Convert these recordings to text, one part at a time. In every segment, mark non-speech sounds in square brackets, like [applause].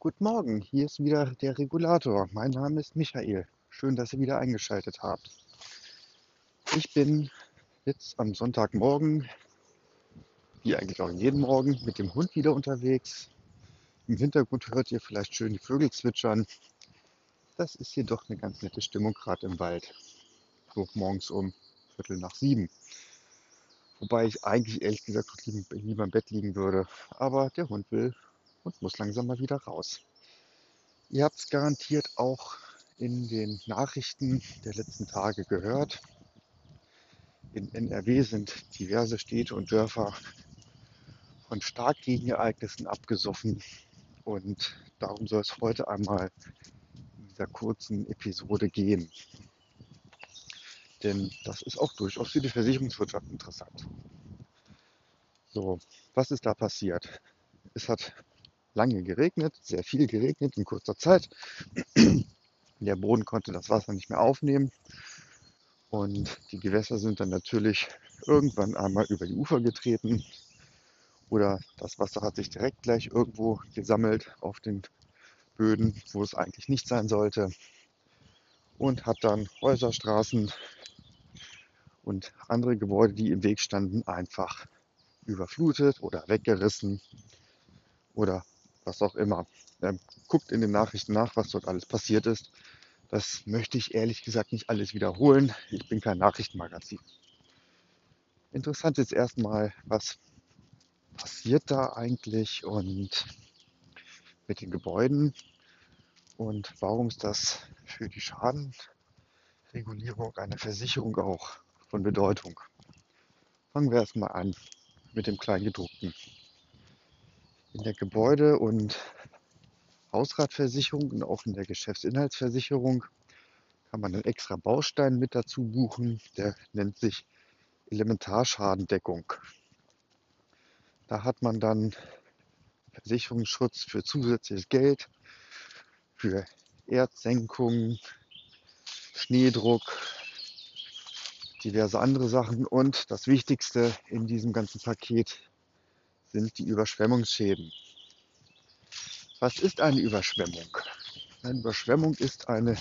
Guten Morgen, hier ist wieder der Regulator. Mein Name ist Michael. Schön, dass ihr wieder eingeschaltet habt. Ich bin jetzt am Sonntagmorgen, wie eigentlich auch jeden Morgen, mit dem Hund wieder unterwegs. Im Hintergrund hört ihr vielleicht schön die Vögel zwitschern. Das ist hier doch eine ganz nette Stimmung gerade im Wald. So morgens um Viertel nach sieben. Wobei ich eigentlich ehrlich gesagt lieber im Bett liegen würde. Aber der Hund will und muss langsam mal wieder raus. Ihr habt es garantiert auch in den Nachrichten der letzten Tage gehört. In NRW sind diverse Städte und Dörfer von Starkregenereignissen abgesoffen. Und darum soll es heute einmal in dieser kurzen Episode gehen. Denn das ist auch durchaus für die Versicherungswirtschaft interessant. So, was ist da passiert? Es hat lange geregnet, sehr viel geregnet in kurzer Zeit. [clears throat] Der Boden konnte das Wasser nicht mehr aufnehmen. Und die Gewässer sind dann natürlich irgendwann einmal über die Ufer getreten. Oder das Wasser hat sich direkt gleich irgendwo gesammelt auf den Böden, wo es eigentlich nicht sein sollte. Und hat dann Häuser, Straßen und andere Gebäude, die im Weg standen, einfach überflutet oder weggerissen oder was auch immer. Ähm, guckt in den Nachrichten nach, was dort alles passiert ist. Das möchte ich ehrlich gesagt nicht alles wiederholen. Ich bin kein Nachrichtenmagazin. Interessant ist erstmal, was passiert da eigentlich und mit den Gebäuden und warum ist das für die Schadenregulierung einer Versicherung auch von Bedeutung. Fangen wir erstmal an mit dem Kleingedruckten. In der Gebäude- und Hausratversicherung und auch in der Geschäftsinhaltsversicherung kann man einen extra Baustein mit dazu buchen, der nennt sich Elementarschadendeckung. Da hat man dann Versicherungsschutz für zusätzliches Geld, für Erdsenkung, Schneedruck, diverse andere Sachen und das Wichtigste in diesem ganzen Paket sind die Überschwemmungsschäden. Was ist eine Überschwemmung? Eine Überschwemmung ist eine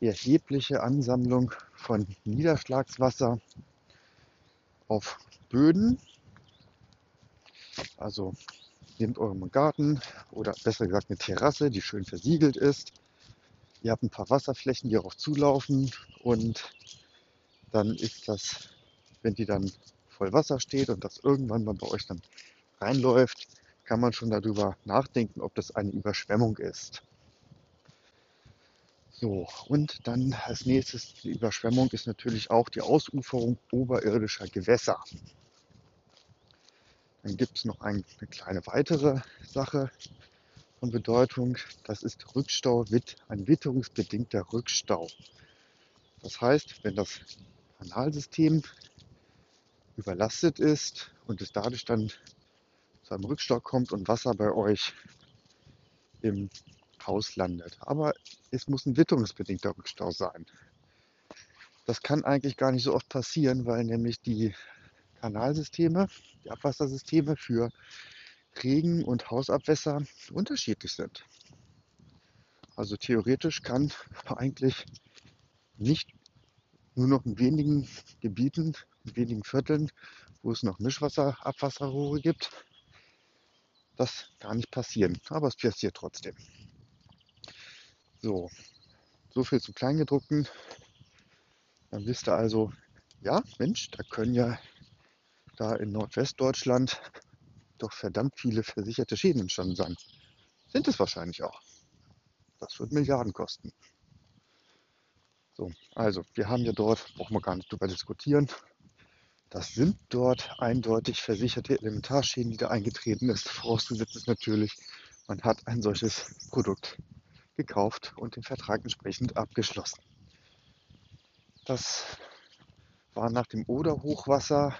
erhebliche Ansammlung von Niederschlagswasser auf Böden. Also nehmt euren Garten oder besser gesagt eine Terrasse, die schön versiegelt ist. Ihr habt ein paar Wasserflächen, die darauf zulaufen und dann ist das, wenn die dann voll Wasser steht und das irgendwann mal bei euch dann reinläuft, kann man schon darüber nachdenken, ob das eine Überschwemmung ist. So, und dann als nächstes die Überschwemmung ist natürlich auch die Ausuferung oberirdischer Gewässer. Dann gibt es noch eine kleine weitere Sache von Bedeutung. Das ist Rückstau, ein witterungsbedingter Rückstau. Das heißt, wenn das Kanalsystem überlastet ist und es dadurch dann zu einem Rückstau kommt und Wasser bei euch im Haus landet. Aber es muss ein witterungsbedingter Rückstau sein. Das kann eigentlich gar nicht so oft passieren, weil nämlich die Kanalsysteme, die Abwassersysteme für Regen- und Hausabwässer unterschiedlich sind. Also theoretisch kann [laughs] eigentlich nicht nur noch in wenigen Gebieten, in wenigen Vierteln, wo es noch Mischwasserabwasserrohre gibt, das gar nicht passieren. Aber es passiert trotzdem. So, so viel zum Kleingedruckten. Dann wisst ihr also, ja, Mensch, da können ja da in Nordwestdeutschland doch verdammt viele versicherte Schäden entstanden sein. Sind es wahrscheinlich auch. Das wird Milliarden kosten. So, also wir haben ja dort, brauchen wir gar nicht drüber diskutieren, das sind dort eindeutig versicherte Elementarschäden, die da eingetreten ist. Vorausgesetzt ist natürlich, man hat ein solches Produkt gekauft und den Vertrag entsprechend abgeschlossen. Das war nach dem Oder-Hochwasser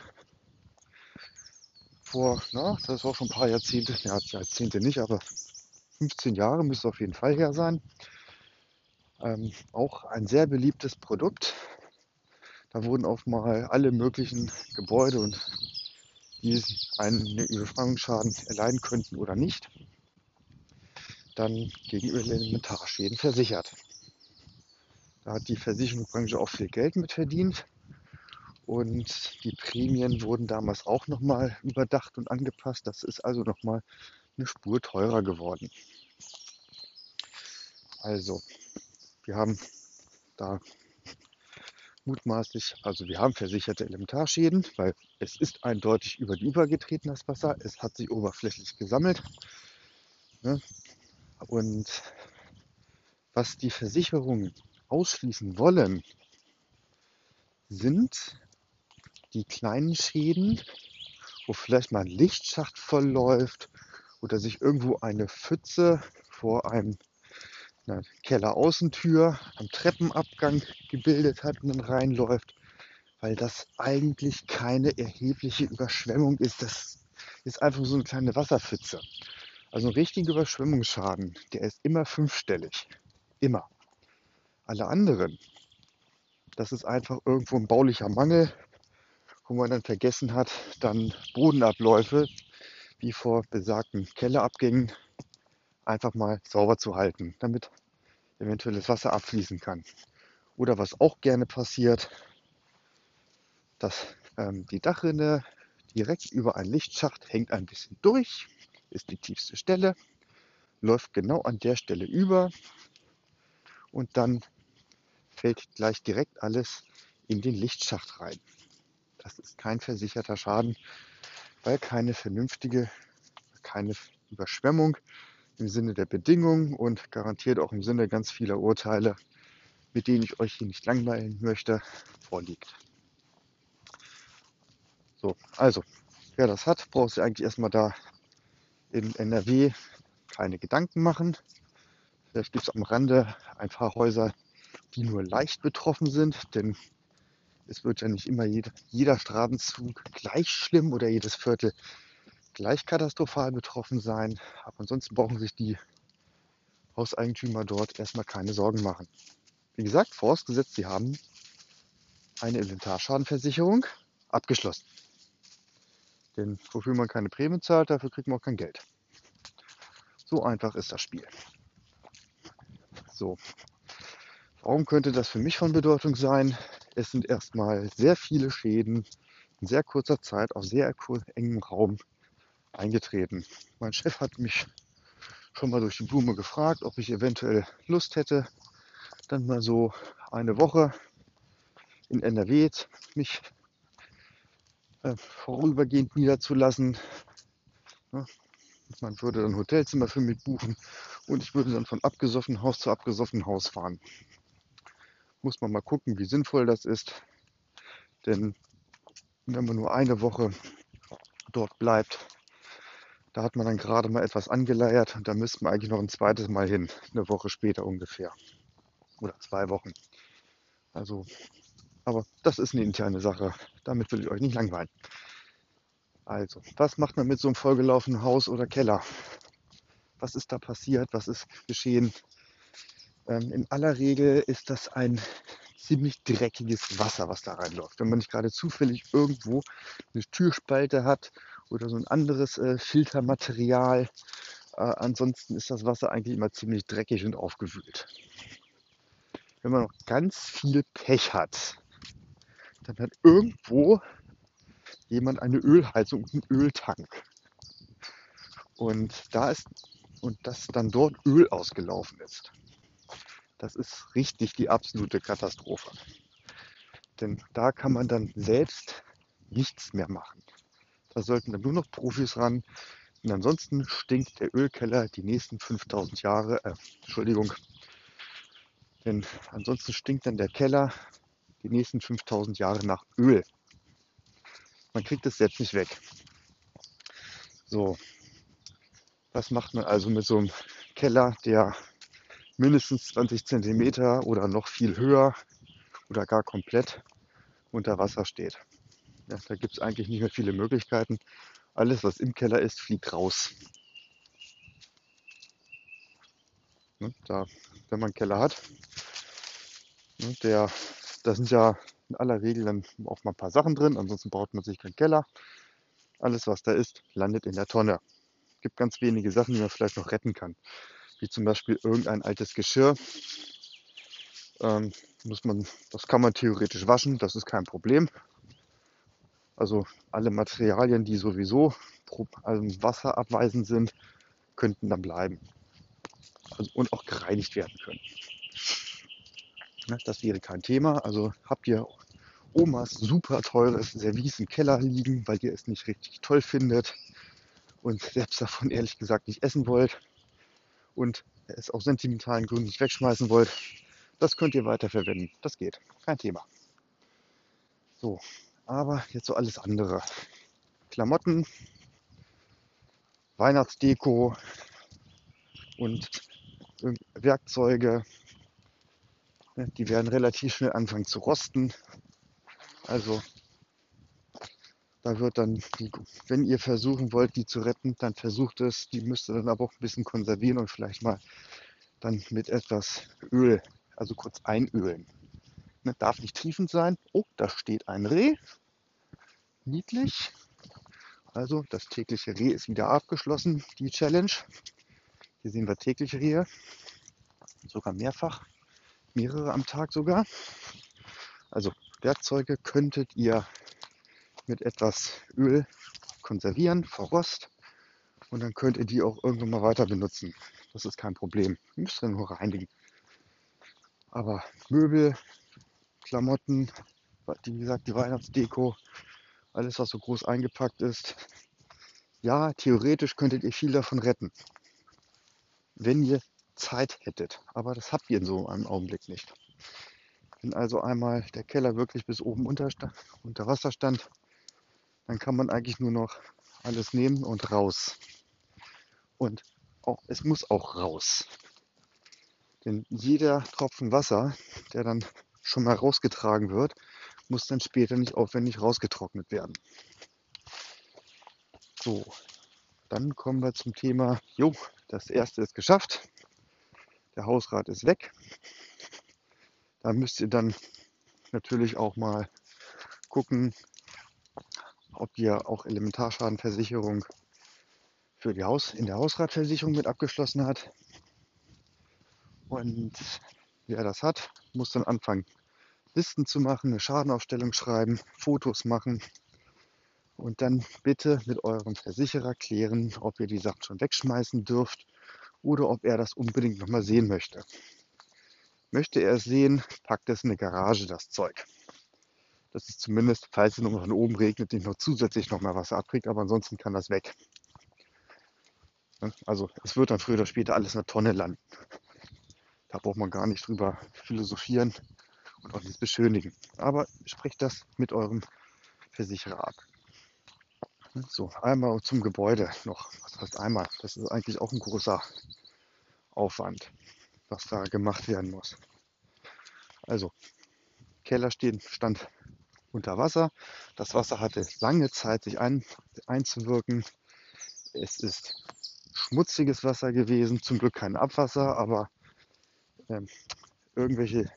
vor, na, das war schon ein paar Jahrzehnte, ja, Jahrzehnte nicht, aber 15 Jahre müsste auf jeden Fall her sein. Ähm, auch ein sehr beliebtes Produkt. Da wurden auch mal alle möglichen Gebäude und die einen Überschwemmungsschaden erleiden könnten oder nicht, dann gegen Elementarschäden versichert. Da hat die Versicherungsbranche auch viel Geld mit verdient. Und die Prämien wurden damals auch nochmal überdacht und angepasst. Das ist also nochmal eine Spur teurer geworden. Also, wir haben da mutmaßlich, also wir haben versicherte Elementarschäden, weil es ist eindeutig über die Ufer getreten, das Wasser. Es hat sich oberflächlich gesammelt. Ne? Und was die Versicherungen ausschließen wollen, sind die kleinen Schäden, wo vielleicht mal ein Lichtschacht vollläuft oder sich irgendwo eine Pfütze vor einem einer Kelleraußentür am Treppenabgang gebildet hat und dann reinläuft, weil das eigentlich keine erhebliche Überschwemmung ist. Das ist einfach so eine kleine Wasserpfütze. Also ein richtiger Überschwemmungsschaden, der ist immer fünfstellig. Immer. Alle anderen, das ist einfach irgendwo ein baulicher Mangel, wo man dann vergessen hat, dann Bodenabläufe wie vor besagten Kellerabgängen einfach mal sauber zu halten, damit eventuell das Wasser abfließen kann. Oder was auch gerne passiert, dass ähm, die Dachrinne direkt über einen Lichtschacht hängt ein bisschen durch, ist die tiefste Stelle, läuft genau an der Stelle über und dann fällt gleich direkt alles in den Lichtschacht rein. Das ist kein versicherter Schaden, weil keine vernünftige, keine Überschwemmung im Sinne der Bedingungen und garantiert auch im Sinne ganz vieler Urteile, mit denen ich euch hier nicht langweilen möchte, vorliegt. So, also, wer das hat, braucht sich eigentlich erstmal da in NRW keine Gedanken machen. Vielleicht gibt es am Rande ein paar Häuser, die nur leicht betroffen sind, denn es wird ja nicht immer jeder, jeder Straßenzug gleich schlimm oder jedes Viertel gleich katastrophal betroffen sein. Aber ansonsten brauchen sich die Hauseigentümer dort erstmal keine Sorgen machen. Wie gesagt, vorausgesetzt, sie haben eine Inventarschadenversicherung abgeschlossen. Denn wofür man keine Prämie zahlt, dafür kriegt man auch kein Geld. So einfach ist das Spiel. So. Warum könnte das für mich von Bedeutung sein? Es sind erstmal sehr viele Schäden in sehr kurzer Zeit auf sehr engem Raum eingetreten. Mein Chef hat mich schon mal durch die Blume gefragt, ob ich eventuell Lust hätte, dann mal so eine Woche in NRW mich äh, vorübergehend niederzulassen. Ja, man würde dann Hotelzimmer für mich buchen und ich würde dann von abgesoffenem Haus zu abgesoffenem Haus fahren. Muss man mal gucken, wie sinnvoll das ist. Denn wenn man nur eine Woche dort bleibt, da hat man dann gerade mal etwas angeleiert und da müsste man eigentlich noch ein zweites Mal hin, eine Woche später ungefähr. Oder zwei Wochen. Also, aber das ist eine interne Sache. Damit will ich euch nicht langweilen. Also, was macht man mit so einem vollgelaufenen Haus oder Keller? Was ist da passiert? Was ist geschehen? Ähm, in aller Regel ist das ein ziemlich dreckiges Wasser, was da reinläuft. Wenn man nicht gerade zufällig irgendwo eine Türspalte hat oder so ein anderes äh, Filtermaterial. Äh, ansonsten ist das Wasser eigentlich immer ziemlich dreckig und aufgewühlt. Wenn man noch ganz viel Pech hat, dann hat irgendwo jemand eine Ölheizung und einen Öltank. Und da ist und dass dann dort Öl ausgelaufen ist. Das ist richtig die absolute Katastrophe. Denn da kann man dann selbst nichts mehr machen. Da sollten dann nur noch Profis ran. Und ansonsten stinkt der Ölkeller die nächsten 5000 Jahre, äh, Entschuldigung, denn ansonsten stinkt dann der Keller die nächsten 5000 Jahre nach Öl. Man kriegt es selbst nicht weg. So, was macht man also mit so einem Keller, der mindestens 20 Zentimeter oder noch viel höher oder gar komplett unter Wasser steht? Ja, da gibt es eigentlich nicht mehr viele Möglichkeiten. Alles, was im Keller ist, fliegt raus. Ne, da, wenn man einen Keller hat, ne, der, da sind ja in aller Regel dann auch mal ein paar Sachen drin, ansonsten braucht man sich keinen Keller. Alles, was da ist, landet in der Tonne. Es gibt ganz wenige Sachen, die man vielleicht noch retten kann. wie zum Beispiel irgendein altes Geschirr. Ähm, muss man, das kann man theoretisch waschen, das ist kein Problem. Also alle Materialien, die sowieso also wasserabweisend sind, könnten dann bleiben. Also, und auch gereinigt werden können. Ne, das wäre kein Thema. Also habt ihr Omas super teures Service im Keller liegen, weil ihr es nicht richtig toll findet und selbst davon ehrlich gesagt nicht essen wollt und es aus sentimentalen Gründen nicht wegschmeißen wollt, das könnt ihr weiterverwenden. Das geht. Kein Thema. So, aber jetzt so alles andere. Klamotten, Weihnachtsdeko und Werkzeuge. Die werden relativ schnell anfangen zu rosten. Also da wird dann, wenn ihr versuchen wollt, die zu retten, dann versucht es. Die müsst ihr dann aber auch ein bisschen konservieren und vielleicht mal dann mit etwas Öl, also kurz einölen. Ne, darf nicht triefend sein. Oh, da steht ein Reh. Niedlich. Also das tägliche Reh ist wieder abgeschlossen, die Challenge. Hier sehen wir tägliche Rehe, sogar mehrfach, mehrere am Tag sogar. Also Werkzeuge könntet ihr mit etwas Öl konservieren, verrost und dann könnt ihr die auch irgendwann mal weiter benutzen. Das ist kein Problem. Ihr müsst ihr nur reinigen. Aber Möbel, Klamotten, wie gesagt, die Weihnachtsdeko, alles was so groß eingepackt ist, ja, theoretisch könntet ihr viel davon retten, wenn ihr Zeit hättet. Aber das habt ihr in so einem Augenblick nicht. Wenn also einmal der Keller wirklich bis oben unter, unter Wasser stand, dann kann man eigentlich nur noch alles nehmen und raus. Und auch, es muss auch raus. Denn jeder Tropfen Wasser, der dann schon mal rausgetragen wird, muss dann später nicht aufwendig rausgetrocknet werden. So, dann kommen wir zum Thema, jo, das erste ist geschafft. Der Hausrat ist weg. Da müsst ihr dann natürlich auch mal gucken, ob ihr auch Elementarschadenversicherung für die Haus in der Hausratversicherung mit abgeschlossen hat. Und wer das hat, muss dann anfangen, Listen zu machen, eine Schadenaufstellung schreiben, Fotos machen und dann bitte mit eurem Versicherer klären, ob ihr die Sachen schon wegschmeißen dürft oder ob er das unbedingt nochmal sehen möchte. Möchte er es sehen, packt es in eine Garage, das Zeug. Das ist zumindest, falls es noch von oben regnet, nicht noch zusätzlich noch mal Wasser abkriegt, aber ansonsten kann das weg. Also es wird dann früher oder später alles in der Tonne landen. Da braucht man gar nicht drüber philosophieren und auch nicht beschönigen. Aber sprecht das mit eurem Versicherer ab. So, einmal zum Gebäude noch. Was heißt einmal? Das ist eigentlich auch ein großer Aufwand was da gemacht werden muss. Also, Keller stehen, stand unter Wasser. Das Wasser hatte lange Zeit, sich ein, einzuwirken. Es ist schmutziges Wasser gewesen, zum Glück kein Abwasser, aber ähm, irgendwelche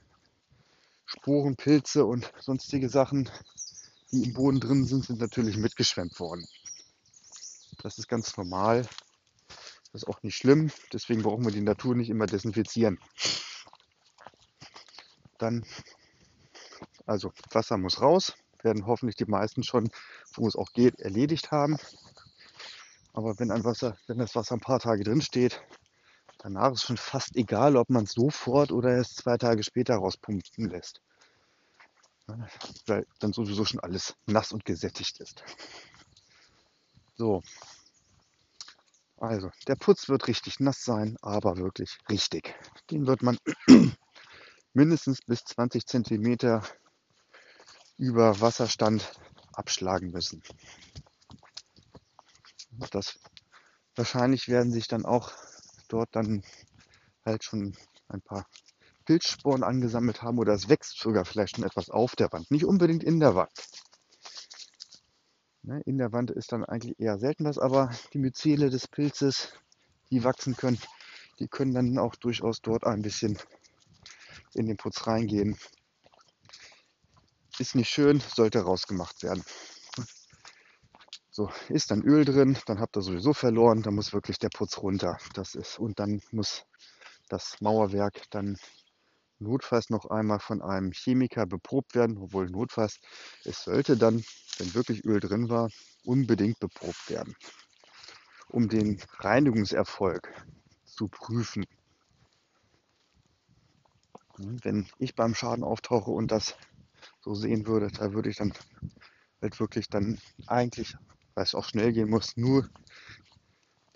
Sporen, Pilze und sonstige Sachen, die im Boden drin sind, sind natürlich mitgeschwemmt worden. Das ist ganz normal. Das ist auch nicht schlimm, deswegen brauchen wir die Natur nicht immer desinfizieren. Dann, also Wasser muss raus, werden hoffentlich die meisten schon, wo es auch geht, erledigt haben. Aber wenn ein Wasser, wenn das Wasser ein paar Tage drin steht, danach ist schon fast egal, ob man es sofort oder erst zwei Tage später rauspumpen lässt. Weil dann sowieso schon alles nass und gesättigt ist. So, also, der Putz wird richtig nass sein, aber wirklich richtig. Den wird man [clears throat] mindestens bis 20 cm über Wasserstand abschlagen müssen. Das, wahrscheinlich werden sich dann auch dort dann halt schon ein paar Pilzsporen angesammelt haben oder es wächst sogar vielleicht schon etwas auf der Wand. Nicht unbedingt in der Wand. Ne, in der Wand ist dann eigentlich eher selten was, aber die Myzele des Pilzes, die wachsen können, die können dann auch durchaus dort ein bisschen in den Putz reingehen. Ist nicht schön, sollte rausgemacht werden. So, ist dann Öl drin, dann habt ihr sowieso verloren, dann muss wirklich der Putz runter. Das ist, und dann muss das Mauerwerk dann notfalls noch einmal von einem Chemiker beprobt werden, obwohl notfalls es sollte dann, wenn wirklich Öl drin war, unbedingt beprobt werden, um den Reinigungserfolg zu prüfen. Wenn ich beim Schaden auftauche und das so sehen würde, da würde ich dann halt wirklich dann eigentlich, weil es auch schnell gehen muss, nur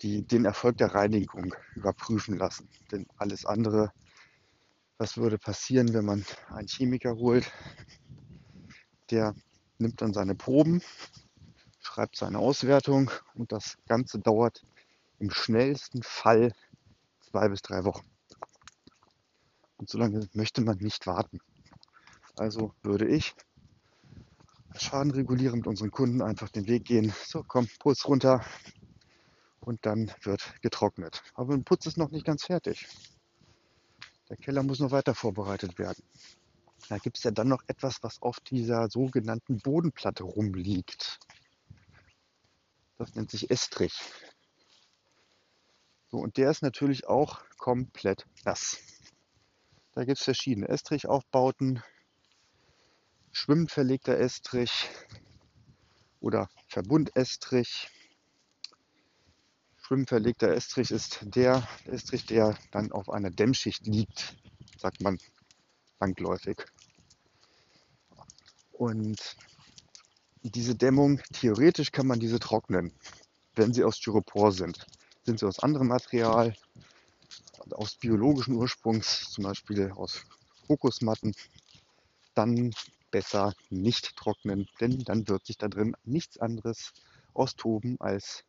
die, den Erfolg der Reinigung überprüfen lassen. Denn alles andere, was würde passieren, wenn man einen Chemiker holt, der nimmt dann seine Proben, schreibt seine Auswertung und das Ganze dauert im schnellsten Fall zwei bis drei Wochen. Und so lange möchte man nicht warten. Also würde ich schadenregulierend mit unseren Kunden einfach den Weg gehen. So, komm, Puls runter und dann wird getrocknet. Aber ein Putz ist noch nicht ganz fertig. Der Keller muss noch weiter vorbereitet werden. Da gibt es ja dann noch etwas, was auf dieser sogenannten Bodenplatte rumliegt. Das nennt sich Estrich. So, und der ist natürlich auch komplett nass. Da gibt es verschiedene Estrichaufbauten, schwimmend verlegter Estrich oder Verbundestrich. Schwimmend verlegter Estrich ist der Estrich, der dann auf einer Dämmschicht liegt, sagt man langläufig. Und diese Dämmung, theoretisch kann man diese trocknen, wenn sie aus Styropor sind. Sind sie aus anderem Material, aus biologischen Ursprungs, zum Beispiel aus Kokosmatten, dann besser nicht trocknen, denn dann wird sich da drin nichts anderes austoben als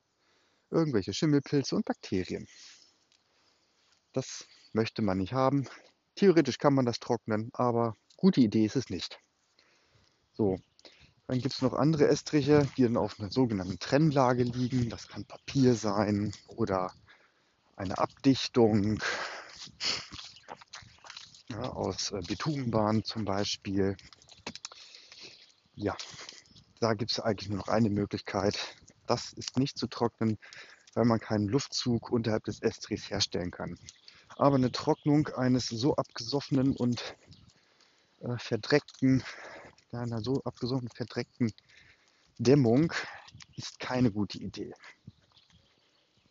irgendwelche Schimmelpilze und Bakterien. Das möchte man nicht haben. Theoretisch kann man das trocknen, aber gute Idee ist es nicht. So, dann gibt es noch andere Estriche, die dann auf einer sogenannten Trennlage liegen. Das kann Papier sein oder eine Abdichtung ja, aus äh, Bitumenbahn zum Beispiel. Ja, da gibt es eigentlich nur noch eine Möglichkeit. Das ist nicht zu trocknen, weil man keinen Luftzug unterhalb des Estrichs herstellen kann. Aber eine Trocknung eines so abgesoffenen und äh, verdreckten, einer so abgesoffenen, verdreckten Dämmung ist keine gute Idee.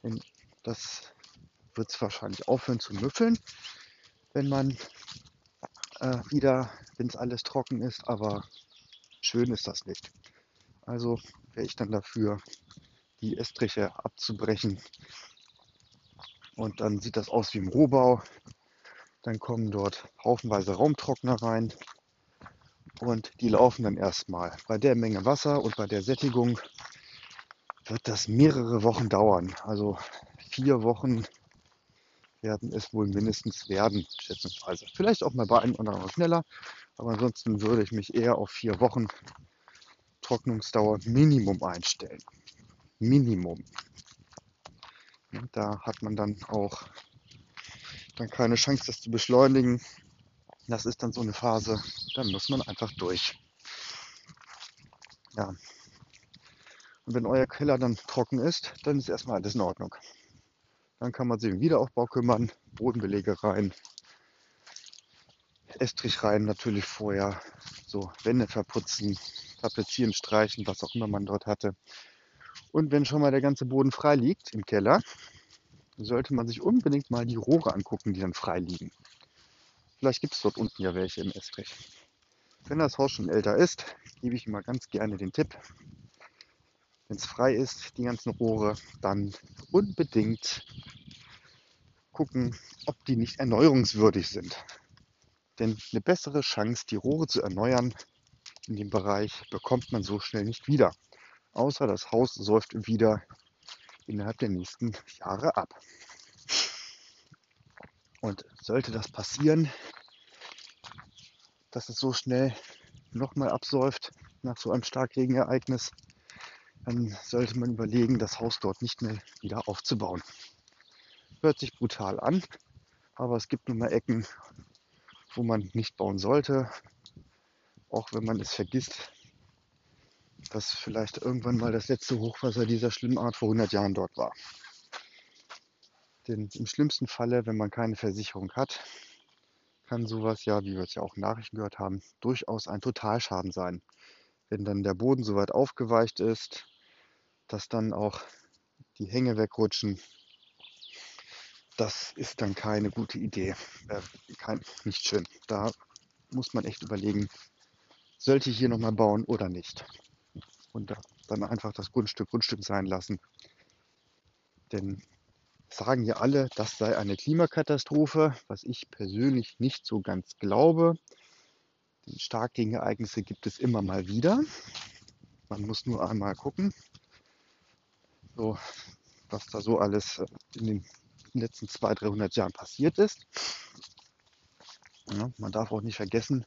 Denn das wird es wahrscheinlich aufhören zu müffeln, wenn man äh, wieder, wenn es alles trocken ist, aber schön ist das nicht. Also wäre ich dann dafür, die Estriche abzubrechen. Und dann sieht das aus wie im Rohbau. Dann kommen dort haufenweise Raumtrockner rein. Und die laufen dann erstmal. Bei der Menge Wasser und bei der Sättigung wird das mehrere Wochen dauern. Also vier Wochen werden es wohl mindestens werden, schätzungsweise. Vielleicht auch mal bei einem oder anderen schneller, aber ansonsten würde ich mich eher auf vier Wochen Trocknungsdauer Minimum einstellen. Minimum. Da hat man dann auch dann keine Chance, das zu beschleunigen. Das ist dann so eine Phase, da muss man einfach durch. Ja. Und wenn euer Keller dann trocken ist, dann ist erstmal alles in Ordnung. Dann kann man sich im Wiederaufbau kümmern, Bodenbelege rein, Estrich rein natürlich vorher, so Wände verputzen, tapezieren, streichen, was auch immer man dort hatte. Und wenn schon mal der ganze Boden frei liegt im Keller, sollte man sich unbedingt mal die Rohre angucken, die dann frei liegen. Vielleicht gibt es dort unten ja welche im Estrich. Wenn das Haus schon älter ist, gebe ich immer ganz gerne den Tipp, wenn es frei ist, die ganzen Rohre, dann unbedingt gucken, ob die nicht erneuerungswürdig sind. Denn eine bessere Chance, die Rohre zu erneuern in dem Bereich, bekommt man so schnell nicht wieder. Außer das Haus säuft wieder innerhalb der nächsten Jahre ab. Und sollte das passieren, dass es so schnell nochmal absäuft nach so einem Starkregenereignis, dann sollte man überlegen, das Haus dort nicht mehr wieder aufzubauen. Hört sich brutal an, aber es gibt nun mal Ecken, wo man nicht bauen sollte, auch wenn man es vergisst. Dass vielleicht irgendwann mal das letzte Hochwasser dieser schlimmen Art vor 100 Jahren dort war. Denn im schlimmsten Falle, wenn man keine Versicherung hat, kann sowas ja, wie wir es ja auch in Nachrichten gehört haben, durchaus ein Totalschaden sein. Wenn dann der Boden so weit aufgeweicht ist, dass dann auch die Hänge wegrutschen, das ist dann keine gute Idee. Äh, kein, nicht schön. Da muss man echt überlegen, sollte ich hier nochmal bauen oder nicht. Und dann einfach das Grundstück Grundstück sein lassen. Denn sagen ja alle, das sei eine Klimakatastrophe, was ich persönlich nicht so ganz glaube. Denn Starkregenereignisse gibt es immer mal wieder. Man muss nur einmal gucken, so, was da so alles in den letzten 200, 300 Jahren passiert ist. Ja, man darf auch nicht vergessen,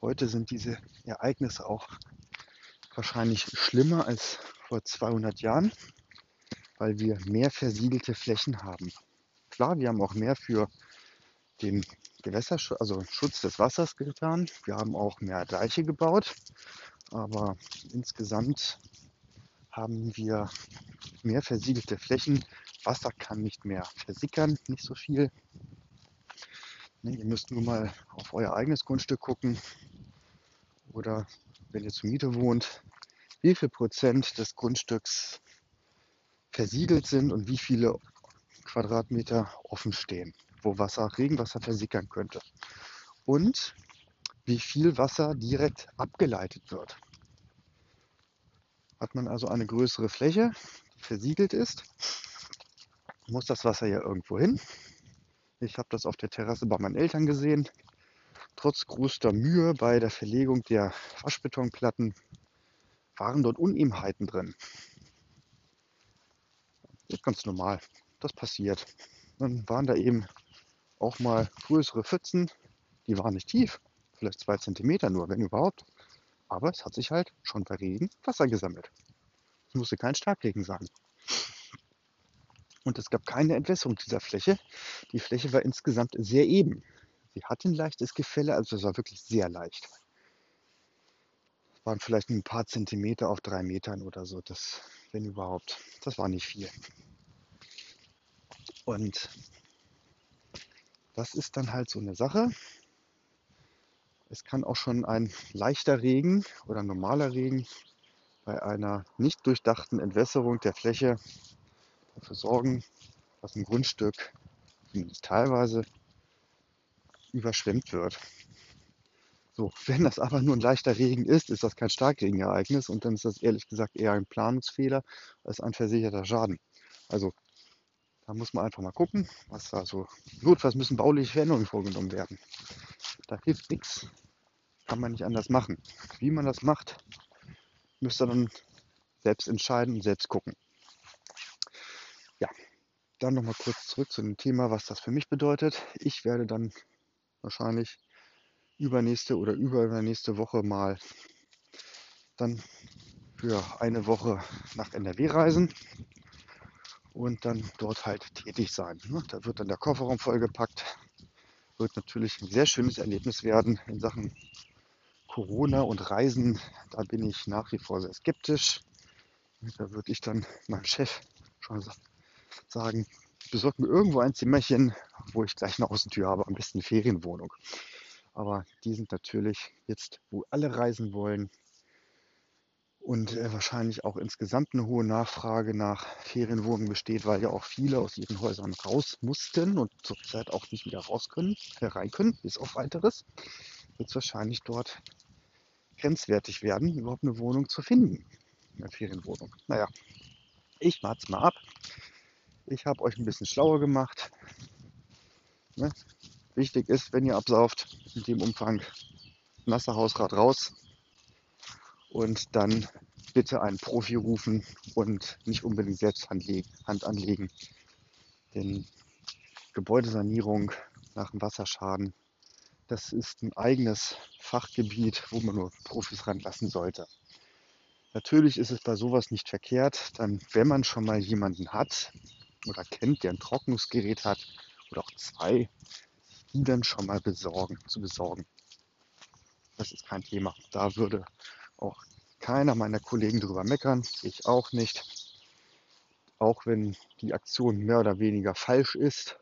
heute sind diese Ereignisse auch wahrscheinlich schlimmer als vor 200 Jahren weil wir mehr versiegelte Flächen haben. Klar, wir haben auch mehr für den Gewässerschutz, also Schutz des Wassers getan. Wir haben auch mehr Deiche gebaut, aber insgesamt haben wir mehr versiegelte Flächen. Wasser kann nicht mehr versickern, nicht so viel. Ne, ihr müsst nur mal auf euer eigenes Grundstück gucken oder wenn ihr zur Miete wohnt, wie viel Prozent des Grundstücks versiegelt sind und wie viele Quadratmeter offen stehen, wo Wasser, Regenwasser versickern könnte. Und wie viel Wasser direkt abgeleitet wird. Hat man also eine größere Fläche, die versiegelt ist, muss das Wasser ja irgendwo hin. Ich habe das auf der Terrasse bei meinen Eltern gesehen. Trotz größter Mühe bei der Verlegung der Waschbetonplatten waren dort Unebenheiten drin. Das ist ganz normal. Das passiert. Dann waren da eben auch mal größere Pfützen. Die waren nicht tief. Vielleicht zwei Zentimeter nur, wenn überhaupt. Aber es hat sich halt schon bei Regen Wasser gesammelt. Es musste kein Starkregen sein. Und es gab keine Entwässerung dieser Fläche. Die Fläche war insgesamt sehr eben. Sie hatte ein leichtes Gefälle, also es war wirklich sehr leicht. Waren vielleicht ein paar Zentimeter auf drei Metern oder so, das, wenn überhaupt. Das war nicht viel. Und das ist dann halt so eine Sache. Es kann auch schon ein leichter Regen oder normaler Regen bei einer nicht durchdachten Entwässerung der Fläche dafür sorgen, dass ein Grundstück zumindest teilweise überschwemmt wird. So, wenn das aber nur ein leichter Regen ist, ist das kein Starkregenereignis und dann ist das ehrlich gesagt eher ein Planungsfehler als ein versicherter Schaden. Also da muss man einfach mal gucken, was da so. Notfalls müssen bauliche Veränderungen vorgenommen werden. Da hilft nichts. Kann man nicht anders machen. Wie man das macht, müsst ihr dann selbst entscheiden und selbst gucken. Ja, dann nochmal kurz zurück zu dem Thema, was das für mich bedeutet. Ich werde dann wahrscheinlich übernächste oder übernächste Woche mal dann für eine Woche nach NRW reisen und dann dort halt tätig sein. Ne? Da wird dann der Kofferraum vollgepackt. Wird natürlich ein sehr schönes Erlebnis werden in Sachen Corona und Reisen. Da bin ich nach wie vor sehr skeptisch. Da würde ich dann meinem Chef schon sagen, besorgt mir irgendwo ein Zimmerchen, wo ich gleich eine Außentür habe, am besten eine Ferienwohnung. Aber die sind natürlich jetzt, wo alle reisen wollen, und äh, wahrscheinlich auch insgesamt eine hohe Nachfrage nach Ferienwohnungen besteht, weil ja auch viele aus ihren Häusern raus mussten und zurzeit auch nicht wieder raus können, herein können, bis auf weiteres, wird es wahrscheinlich dort grenzwertig werden, überhaupt eine Wohnung zu finden. Eine Ferienwohnung. Naja, ich warte mal ab. Ich habe euch ein bisschen schlauer gemacht. Ne? Wichtig ist, wenn ihr absauft, in dem Umfang nasser Hausrat raus, und dann bitte einen Profi rufen und nicht unbedingt selbst Hand anlegen. Denn Gebäudesanierung nach dem Wasserschaden, das ist ein eigenes Fachgebiet, wo man nur Profis ranlassen sollte. Natürlich ist es bei sowas nicht verkehrt, dann, wenn man schon mal jemanden hat oder kennt, der ein Trocknungsgerät hat oder auch zwei, die dann schon mal besorgen, zu besorgen. Das ist kein Thema. Da würde auch keiner meiner Kollegen drüber meckern, ich auch nicht. Auch wenn die Aktion mehr oder weniger falsch ist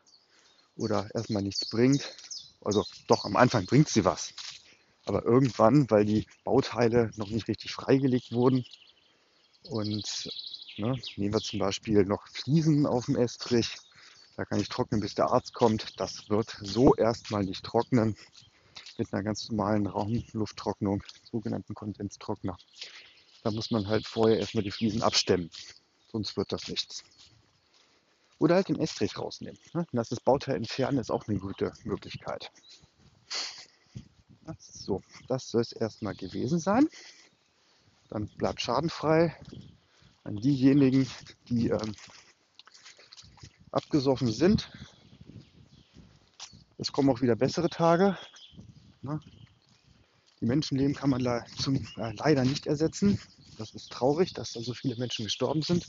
oder erstmal nichts bringt. Also doch, am Anfang bringt sie was. Aber irgendwann, weil die Bauteile noch nicht richtig freigelegt wurden und ne, nehmen wir zum Beispiel noch Fliesen auf dem Estrich, da kann ich trocknen, bis der Arzt kommt. Das wird so erstmal nicht trocknen mit einer ganz normalen Raumlufttrocknung, sogenannten Kondenstrockner. Da muss man halt vorher erstmal die Fliesen abstemmen, sonst wird das nichts. Oder halt den Estrich rausnehmen. Ne? Das das Bauteil entfernen ist auch eine gute Möglichkeit. So, das soll es erstmal gewesen sein. Dann bleibt schadenfrei an diejenigen, die ähm, abgesoffen sind. Es kommen auch wieder bessere Tage. Ne? Die Menschenleben kann man le zum, äh, leider nicht ersetzen. Das ist traurig, dass da so viele Menschen gestorben sind.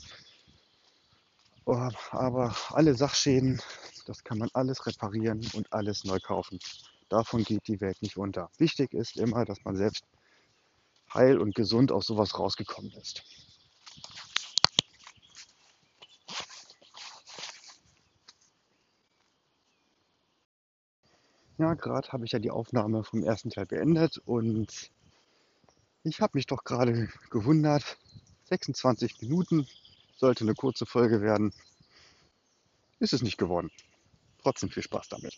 Oh, aber alle Sachschäden, das kann man alles reparieren und alles neu kaufen. Davon geht die Welt nicht unter. Wichtig ist immer, dass man selbst heil und gesund aus sowas rausgekommen ist. Ja, gerade habe ich ja die Aufnahme vom ersten Teil beendet und ich habe mich doch gerade gewundert. 26 Minuten sollte eine kurze Folge werden. Ist es nicht geworden. Trotzdem viel Spaß damit.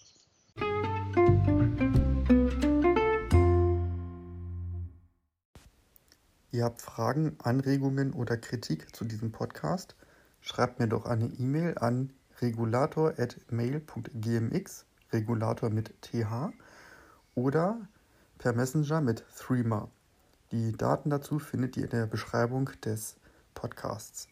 Ihr habt Fragen, Anregungen oder Kritik zu diesem Podcast? Schreibt mir doch eine E-Mail an regulator.mail.gmx Regulator mit TH oder per Messenger mit Threema. Die Daten dazu findet ihr in der Beschreibung des Podcasts.